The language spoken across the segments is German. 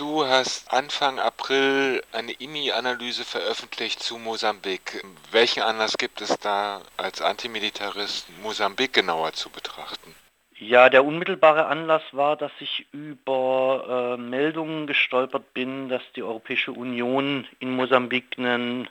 Du hast Anfang April eine IMI-Analyse veröffentlicht zu Mosambik. Welchen Anlass gibt es da als Antimilitarist Mosambik genauer zu betrachten? Ja, der unmittelbare Anlass war, dass ich über äh, Meldungen gestolpert bin, dass die Europäische Union in Mosambik einen,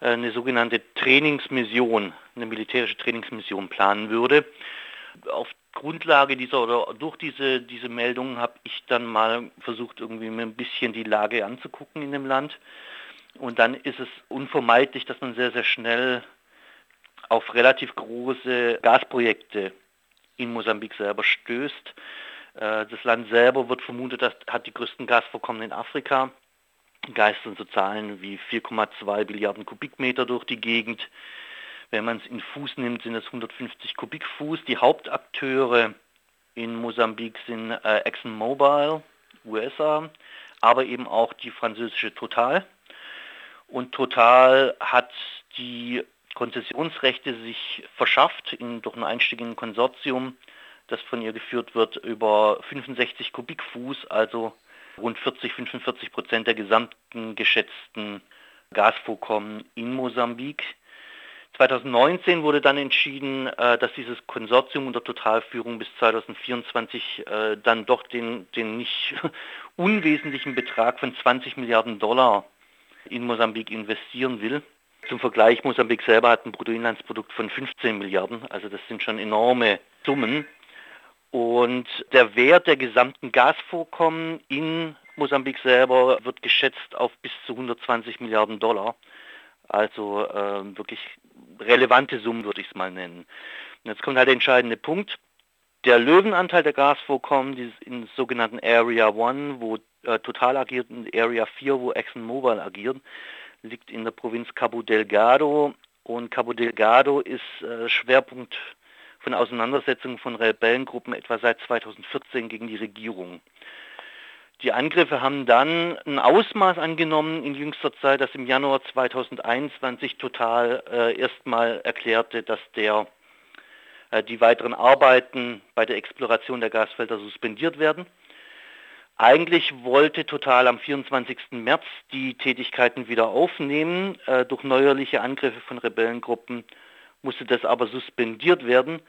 äh, eine sogenannte Trainingsmission, eine militärische Trainingsmission planen würde. Auf Grundlage dieser oder durch diese, diese Meldungen habe ich dann mal versucht, irgendwie mir ein bisschen die Lage anzugucken in dem Land. Und dann ist es unvermeidlich, dass man sehr, sehr schnell auf relativ große Gasprojekte in Mosambik selber stößt. Äh, das Land selber wird vermutet, dass hat die größten Gasvorkommen in Afrika. Geistern so Zahlen wie 4,2 Milliarden Kubikmeter durch die Gegend. Wenn man es in Fuß nimmt, sind es 150 Kubikfuß. Die Hauptakteure in Mosambik sind äh, ExxonMobil, USA, aber eben auch die französische Total. Und Total hat die Konzessionsrechte sich verschafft in, durch einen Einstieg in ein Konsortium, das von ihr geführt wird, über 65 Kubikfuß, also rund 40, 45 Prozent der gesamten geschätzten Gasvorkommen in Mosambik. 2019 wurde dann entschieden, äh, dass dieses Konsortium unter Totalführung bis 2024 äh, dann doch den, den nicht unwesentlichen Betrag von 20 Milliarden Dollar in Mosambik investieren will. Zum Vergleich, Mosambik selber hat ein Bruttoinlandsprodukt von 15 Milliarden, also das sind schon enorme Summen. Und der Wert der gesamten Gasvorkommen in Mosambik selber wird geschätzt auf bis zu 120 Milliarden Dollar. Also äh, wirklich relevante Summen würde ich es mal nennen. Und jetzt kommt halt der entscheidende Punkt. Der Löwenanteil der Gasvorkommen dieses in sogenannten Area 1, wo äh, Total agiert, und Area 4, wo ExxonMobil agiert, liegt in der Provinz Cabo Delgado. Und Cabo Delgado ist äh, Schwerpunkt von Auseinandersetzungen von Rebellengruppen etwa seit 2014 gegen die Regierung. Die Angriffe haben dann ein Ausmaß angenommen in jüngster Zeit, dass im Januar 2021 total äh, erstmal erklärte, dass der, äh, die weiteren Arbeiten bei der Exploration der Gasfelder suspendiert werden. Eigentlich wollte Total am 24. März die Tätigkeiten wieder aufnehmen. Äh, durch neuerliche Angriffe von Rebellengruppen musste das aber suspendiert werden.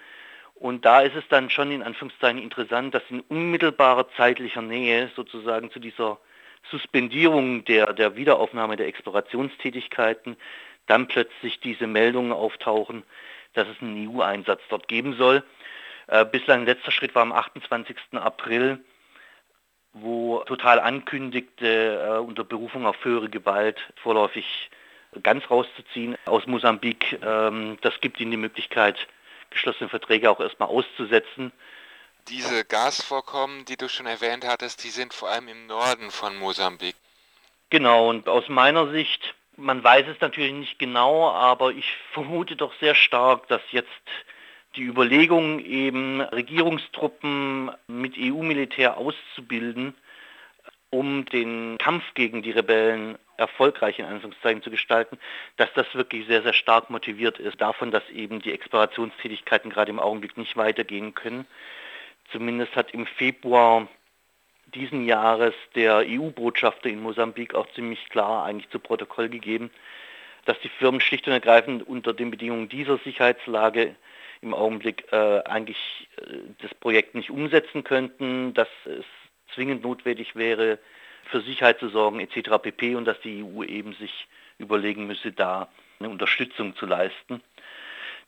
Und da ist es dann schon in Anführungszeichen interessant, dass in unmittelbarer zeitlicher Nähe sozusagen zu dieser Suspendierung der, der Wiederaufnahme der Explorationstätigkeiten dann plötzlich diese Meldungen auftauchen, dass es einen EU-Einsatz dort geben soll. Äh, bislang letzter Schritt war am 28. April, wo Total ankündigte, äh, unter Berufung auf höhere Gewalt vorläufig ganz rauszuziehen aus Mosambik. Ähm, das gibt ihnen die Möglichkeit, geschlossene Verträge auch erstmal auszusetzen. Diese Gasvorkommen, die du schon erwähnt hattest, die sind vor allem im Norden von Mosambik. Genau, und aus meiner Sicht, man weiß es natürlich nicht genau, aber ich vermute doch sehr stark, dass jetzt die Überlegung, eben Regierungstruppen mit EU-Militär auszubilden, um den Kampf gegen die Rebellen erfolgreich in Anführungszeichen zu gestalten, dass das wirklich sehr, sehr stark motiviert ist davon, dass eben die Explorationstätigkeiten gerade im Augenblick nicht weitergehen können. Zumindest hat im Februar diesen Jahres der EU-Botschafter in Mosambik auch ziemlich klar eigentlich zu Protokoll gegeben, dass die Firmen schlicht und ergreifend unter den Bedingungen dieser Sicherheitslage im Augenblick äh, eigentlich äh, das Projekt nicht umsetzen könnten, dass es zwingend notwendig wäre, für Sicherheit zu sorgen etc. pp. und dass die EU eben sich überlegen müsse, da eine Unterstützung zu leisten.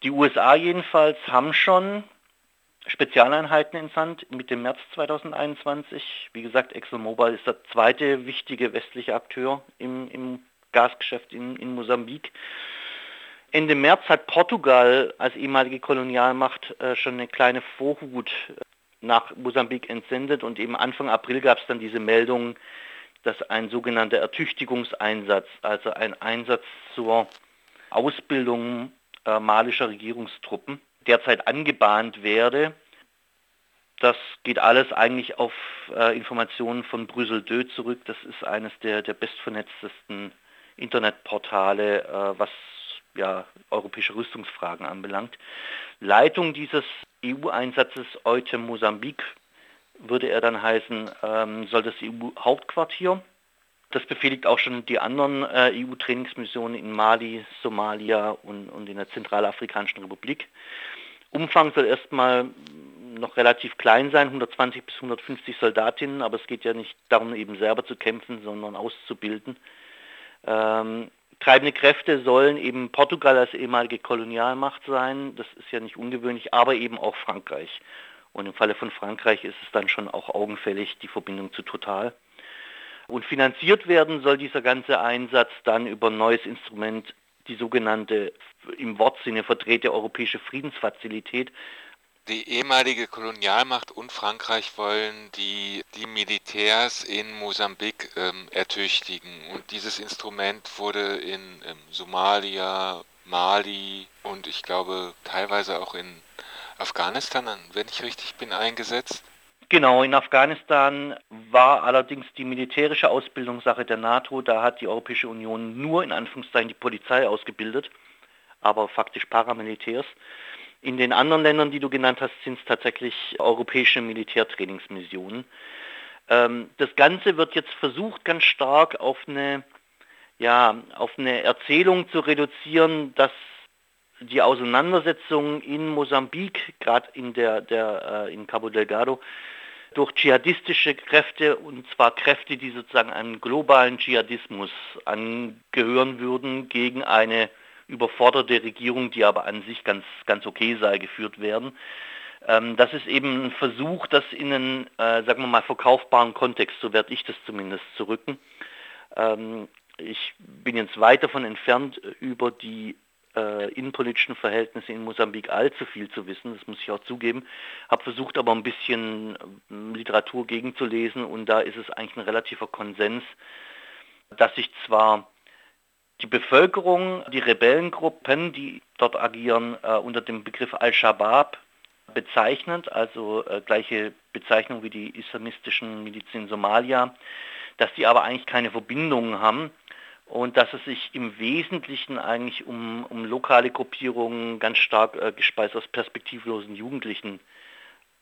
Die USA jedenfalls haben schon Spezialeinheiten entsandt mit dem März 2021. Wie gesagt, ExxonMobil ist der zweite wichtige westliche Akteur im, im Gasgeschäft in, in Mosambik. Ende März hat Portugal als ehemalige Kolonialmacht äh, schon eine kleine Vorhut nach Mosambik entsendet und eben Anfang April gab es dann diese Meldung, dass ein sogenannter Ertüchtigungseinsatz, also ein Einsatz zur Ausbildung äh, malischer Regierungstruppen, derzeit angebahnt werde. Das geht alles eigentlich auf äh, Informationen von Brüssel 2 zurück. Das ist eines der, der bestvernetztesten Internetportale, äh, was ja, europäische Rüstungsfragen anbelangt. Leitung dieses EU-Einsatzes Eute Mosambik würde er dann heißen, ähm, soll das EU-Hauptquartier. Das befehligt auch schon die anderen äh, EU-Trainingsmissionen in Mali, Somalia und, und in der Zentralafrikanischen Republik. Umfang soll erstmal noch relativ klein sein, 120 bis 150 Soldatinnen, aber es geht ja nicht darum, eben selber zu kämpfen, sondern auszubilden. Ähm, treibende Kräfte sollen eben Portugal als ehemalige Kolonialmacht sein, das ist ja nicht ungewöhnlich, aber eben auch Frankreich. Und im Falle von Frankreich ist es dann schon auch augenfällig die Verbindung zu Total. Und finanziert werden soll dieser ganze Einsatz dann über ein neues Instrument, die sogenannte im Wortsinne verdrehte europäische Friedensfazilität, die ehemalige Kolonialmacht und Frankreich wollen die, die Militärs in Mosambik ähm, ertüchtigen. Und dieses Instrument wurde in ähm, Somalia, Mali und ich glaube teilweise auch in Afghanistan, wenn ich richtig bin, eingesetzt. Genau, in Afghanistan war allerdings die militärische Ausbildung Sache der NATO. Da hat die Europäische Union nur in Anführungszeichen die Polizei ausgebildet, aber faktisch Paramilitärs. In den anderen Ländern, die du genannt hast, sind es tatsächlich europäische Militärtrainingsmissionen. Ähm, das Ganze wird jetzt versucht, ganz stark auf eine, ja, auf eine Erzählung zu reduzieren, dass die Auseinandersetzung in Mosambik, gerade in, der, der, äh, in Cabo Delgado, durch dschihadistische Kräfte, und zwar Kräfte, die sozusagen einem globalen Dschihadismus angehören würden, gegen eine überforderte Regierung, die aber an sich ganz, ganz okay sei, geführt werden. Ähm, das ist eben ein Versuch, das in einen, äh, sagen wir mal, verkaufbaren Kontext, so werde ich das zumindest, zu rücken. Ähm, ich bin jetzt weit davon entfernt, über die äh, innenpolitischen Verhältnisse in Mosambik allzu viel zu wissen, das muss ich auch zugeben. Habe versucht aber ein bisschen äh, Literatur gegenzulesen und da ist es eigentlich ein relativer Konsens, dass sich zwar die Bevölkerung, die Rebellengruppen, die dort agieren, äh, unter dem Begriff Al-Shabaab bezeichnet, also äh, gleiche Bezeichnung wie die islamistischen Milizen Somalia, dass die aber eigentlich keine Verbindungen haben und dass es sich im Wesentlichen eigentlich um, um lokale Gruppierungen ganz stark äh, gespeist aus perspektivlosen Jugendlichen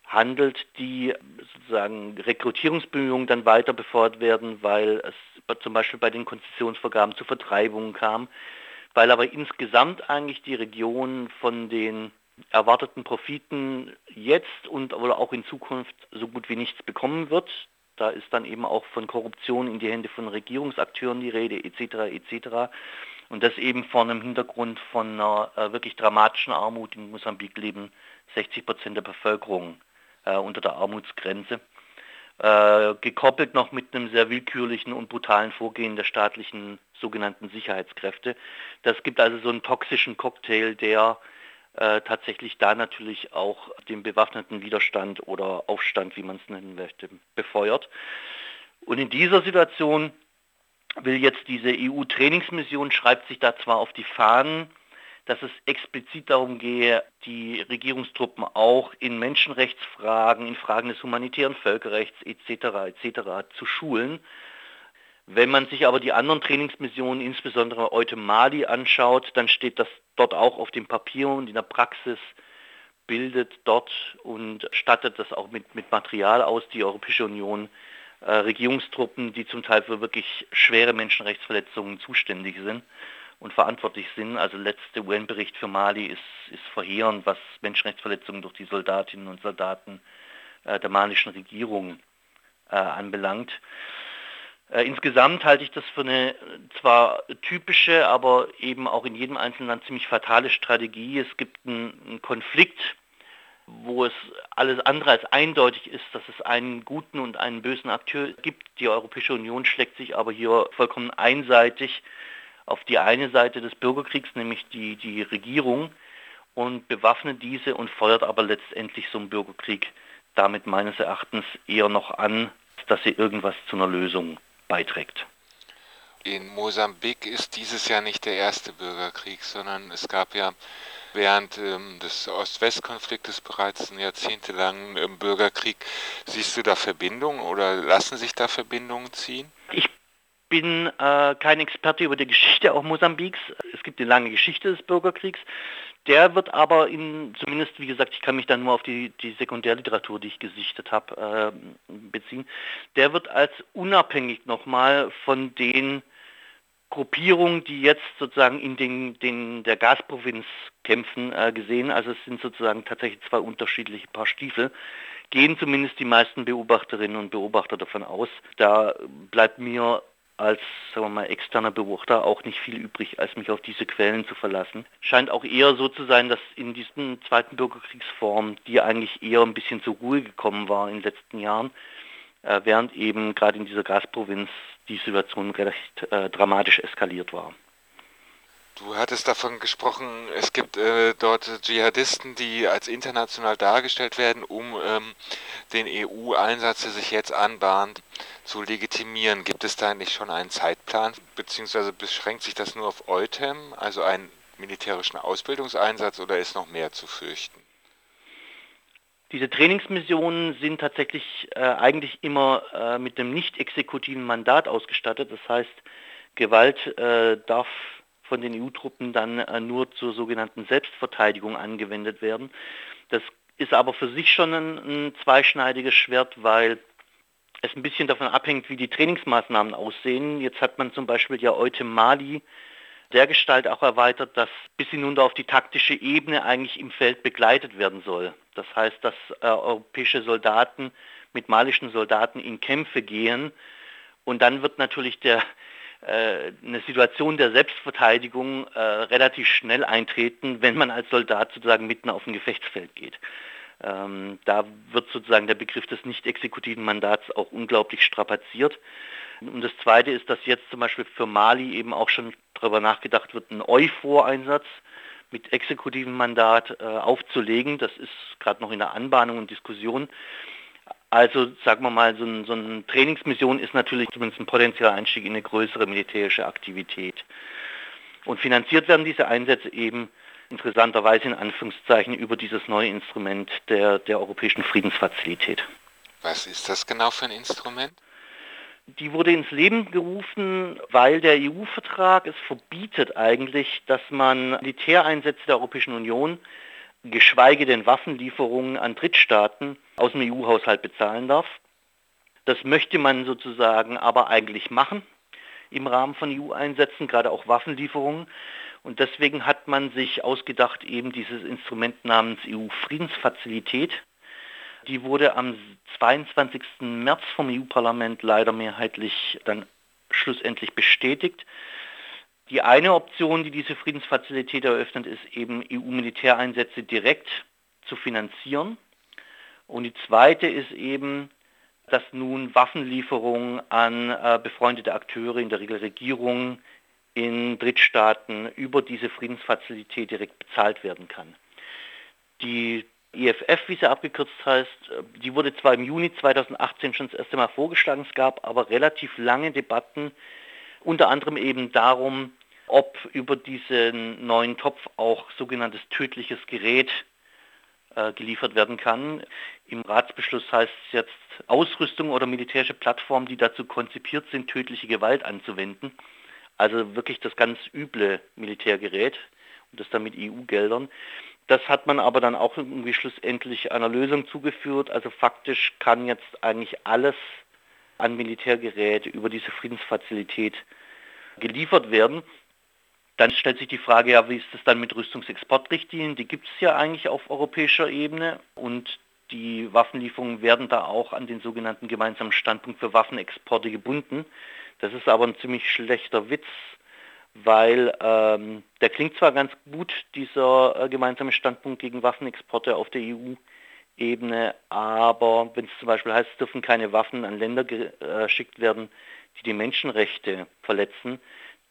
handelt, die sozusagen Rekrutierungsbemühungen dann weiter befeuert werden, weil es zum Beispiel bei den Konzessionsvergaben zu Vertreibungen kam, weil aber insgesamt eigentlich die Region von den erwarteten Profiten jetzt und oder auch in Zukunft so gut wie nichts bekommen wird. Da ist dann eben auch von Korruption in die Hände von Regierungsakteuren die Rede etc. etc. Und das eben vor einem Hintergrund von einer äh, wirklich dramatischen Armut in Mosambik leben 60 Prozent der Bevölkerung äh, unter der Armutsgrenze. Äh, gekoppelt noch mit einem sehr willkürlichen und brutalen Vorgehen der staatlichen sogenannten Sicherheitskräfte. Das gibt also so einen toxischen Cocktail, der äh, tatsächlich da natürlich auch den bewaffneten Widerstand oder Aufstand, wie man es nennen möchte, befeuert. Und in dieser Situation will jetzt diese EU-Trainingsmission, schreibt sich da zwar auf die Fahnen, dass es explizit darum gehe, die Regierungstruppen auch in Menschenrechtsfragen, in Fragen des humanitären Völkerrechts etc. etc. zu schulen. Wenn man sich aber die anderen Trainingsmissionen, insbesondere Eutemali, anschaut, dann steht das dort auch auf dem Papier und in der Praxis bildet dort und stattet das auch mit, mit Material aus, die Europäische Union, äh, Regierungstruppen, die zum Teil für wirklich schwere Menschenrechtsverletzungen zuständig sind und verantwortlich sind. Also letzte UN-Bericht für Mali ist, ist verheerend, was Menschenrechtsverletzungen durch die Soldatinnen und Soldaten äh, der malischen Regierung äh, anbelangt. Äh, insgesamt halte ich das für eine zwar typische, aber eben auch in jedem einzelnen Land ziemlich fatale Strategie. Es gibt einen, einen Konflikt, wo es alles andere als eindeutig ist, dass es einen guten und einen bösen Akteur gibt. Die Europäische Union schlägt sich aber hier vollkommen einseitig auf die eine Seite des Bürgerkriegs, nämlich die, die Regierung, und bewaffnet diese und feuert aber letztendlich so einen Bürgerkrieg damit meines Erachtens eher noch an, dass sie irgendwas zu einer Lösung beiträgt. In Mosambik ist dieses Jahr nicht der erste Bürgerkrieg, sondern es gab ja während ähm, des Ost-West-Konfliktes bereits einen jahrzehntelangen ähm, Bürgerkrieg. Siehst du da Verbindungen oder lassen sich da Verbindungen ziehen? Bin äh, kein Experte über die Geschichte auch Mosambiks. Es gibt eine lange Geschichte des Bürgerkriegs. Der wird aber in, zumindest wie gesagt, ich kann mich dann nur auf die, die Sekundärliteratur, die ich gesichtet habe, äh, beziehen, der wird als unabhängig nochmal von den Gruppierungen, die jetzt sozusagen in den, den der Gasprovinz kämpfen, äh, gesehen. Also es sind sozusagen tatsächlich zwei unterschiedliche Paar Stiefel. Gehen zumindest die meisten Beobachterinnen und Beobachter davon aus. Da bleibt mir als sagen wir mal, externer Beobachter auch nicht viel übrig, als mich auf diese Quellen zu verlassen. Scheint auch eher so zu sein, dass in diesen zweiten Bürgerkriegsform, die eigentlich eher ein bisschen zur Ruhe gekommen war in den letzten Jahren, äh, während eben gerade in dieser Gasprovinz die Situation recht äh, dramatisch eskaliert war. Du hattest davon gesprochen, es gibt äh, dort Dschihadisten, die als international dargestellt werden, um ähm, den EU-Einsatz, der sich jetzt anbahnt, zu legitimieren. Gibt es da eigentlich schon einen Zeitplan, beziehungsweise beschränkt sich das nur auf EUTEM, also einen militärischen Ausbildungseinsatz, oder ist noch mehr zu fürchten? Diese Trainingsmissionen sind tatsächlich äh, eigentlich immer äh, mit einem nicht exekutiven Mandat ausgestattet. Das heißt, Gewalt äh, darf von den EU-Truppen dann äh, nur zur sogenannten Selbstverteidigung angewendet werden. Das ist aber für sich schon ein, ein zweischneidiges Schwert, weil es ein bisschen davon abhängt, wie die Trainingsmaßnahmen aussehen. Jetzt hat man zum Beispiel ja heute Mali der Gestalt auch erweitert, dass bis hinunter auf die taktische Ebene eigentlich im Feld begleitet werden soll. Das heißt, dass äh, europäische Soldaten mit malischen Soldaten in Kämpfe gehen und dann wird natürlich der, eine Situation der Selbstverteidigung äh, relativ schnell eintreten, wenn man als Soldat sozusagen mitten auf ein Gefechtsfeld geht. Ähm, da wird sozusagen der Begriff des nicht exekutiven Mandats auch unglaublich strapaziert. Und das Zweite ist, dass jetzt zum Beispiel für Mali eben auch schon darüber nachgedacht wird, einen EUFOR-Einsatz mit exekutivem Mandat äh, aufzulegen. Das ist gerade noch in der Anbahnung und Diskussion. Also sagen wir mal, so, ein, so eine Trainingsmission ist natürlich zumindest ein potenzieller Einstieg in eine größere militärische Aktivität. Und finanziert werden diese Einsätze eben interessanterweise in Anführungszeichen über dieses neue Instrument der, der Europäischen Friedensfazilität. Was ist das genau für ein Instrument? Die wurde ins Leben gerufen, weil der EU-Vertrag es verbietet eigentlich, dass man Militäreinsätze der Europäischen Union, geschweige denn Waffenlieferungen an Drittstaaten aus dem EU-Haushalt bezahlen darf. Das möchte man sozusagen aber eigentlich machen im Rahmen von EU-Einsätzen, gerade auch Waffenlieferungen. Und deswegen hat man sich ausgedacht, eben dieses Instrument namens EU-Friedensfazilität, die wurde am 22. März vom EU-Parlament leider mehrheitlich dann schlussendlich bestätigt. Die eine Option, die diese Friedensfazilität eröffnet, ist eben EU-Militäreinsätze direkt zu finanzieren. Und die zweite ist eben, dass nun Waffenlieferungen an äh, befreundete Akteure, in der Regel Regierungen in Drittstaaten über diese Friedensfazilität direkt bezahlt werden kann. Die IFF, wie sie abgekürzt heißt, die wurde zwar im Juni 2018 schon das erste Mal vorgeschlagen, es gab aber relativ lange Debatten, unter anderem eben darum, ob über diesen neuen Topf auch sogenanntes tödliches Gerät äh, geliefert werden kann. Im Ratsbeschluss heißt es jetzt Ausrüstung oder militärische Plattformen, die dazu konzipiert sind, tödliche Gewalt anzuwenden. Also wirklich das ganz üble Militärgerät und das dann mit EU-Geldern. Das hat man aber dann auch irgendwie schlussendlich einer Lösung zugeführt. Also faktisch kann jetzt eigentlich alles an Militärgerät über diese Friedensfazilität geliefert werden. Dann stellt sich die Frage, ja, wie ist das dann mit Rüstungsexportrichtlinien? Die gibt es ja eigentlich auf europäischer Ebene und die Waffenlieferungen werden da auch an den sogenannten gemeinsamen Standpunkt für Waffenexporte gebunden. Das ist aber ein ziemlich schlechter Witz, weil ähm, der klingt zwar ganz gut, dieser äh, gemeinsame Standpunkt gegen Waffenexporte auf der EU-Ebene, aber wenn es zum Beispiel heißt, es dürfen keine Waffen an Länder äh, geschickt werden, die die Menschenrechte verletzen,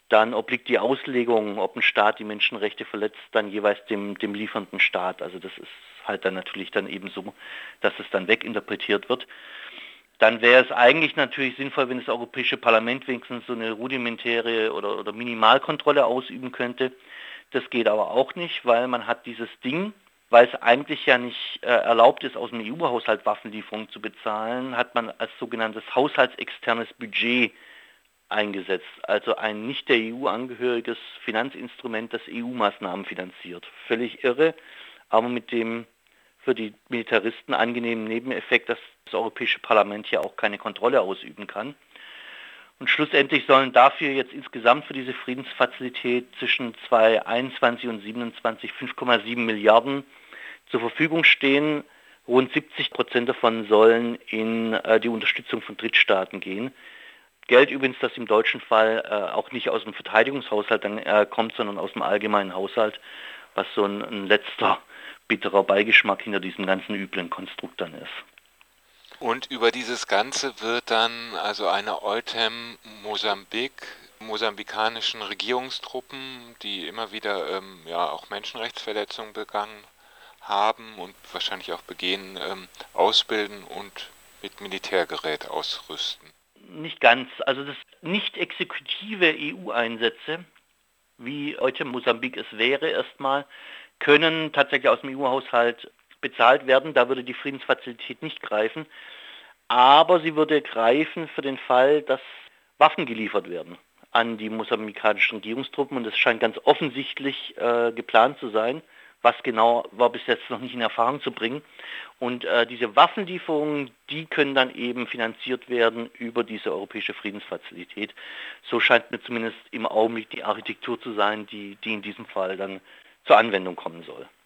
dann obliegt die Auslegung, ob ein Staat die Menschenrechte verletzt, dann jeweils dem, dem liefernden Staat. Also das ist halt dann natürlich dann eben so, dass es dann weginterpretiert wird dann wäre es eigentlich natürlich sinnvoll, wenn das Europäische Parlament wenigstens so eine rudimentäre oder, oder Minimalkontrolle ausüben könnte. Das geht aber auch nicht, weil man hat dieses Ding, weil es eigentlich ja nicht äh, erlaubt ist, aus dem EU-Haushalt Waffenlieferungen zu bezahlen, hat man als sogenanntes haushaltsexternes Budget eingesetzt, also ein nicht der EU angehöriges Finanzinstrument, das EU-Maßnahmen finanziert. Völlig irre, aber mit dem für die Militaristen angenehmen Nebeneffekt, dass das Europäische Parlament hier auch keine Kontrolle ausüben kann. Und schlussendlich sollen dafür jetzt insgesamt für diese Friedensfazilität zwischen 2021 und 2027 5,7 Milliarden zur Verfügung stehen. Rund 70 Prozent davon sollen in äh, die Unterstützung von Drittstaaten gehen. Geld übrigens, das im deutschen Fall äh, auch nicht aus dem Verteidigungshaushalt dann, äh, kommt, sondern aus dem allgemeinen Haushalt, was so ein, ein letzter bitterer Beigeschmack hinter diesem ganzen üblen Konstrukt dann ist. Und über dieses Ganze wird dann also eine Eutem Mosambik, mosambikanischen Regierungstruppen, die immer wieder ähm, ja auch Menschenrechtsverletzungen begangen haben und wahrscheinlich auch begehen, ähm, ausbilden und mit Militärgerät ausrüsten. Nicht ganz. Also das nicht exekutive EU-Einsätze, wie heute Mosambik es wäre erstmal, können tatsächlich aus dem EU-Haushalt bezahlt werden. Da würde die Friedensfazilität nicht greifen. Aber sie würde greifen für den Fall, dass Waffen geliefert werden an die mosambikanischen Regierungstruppen. Und das scheint ganz offensichtlich äh, geplant zu sein. Was genau war bis jetzt noch nicht in Erfahrung zu bringen. Und äh, diese Waffenlieferungen, die können dann eben finanziert werden über diese europäische Friedensfazilität. So scheint mir zumindest im Augenblick die Architektur zu sein, die, die in diesem Fall dann zur Anwendung kommen soll.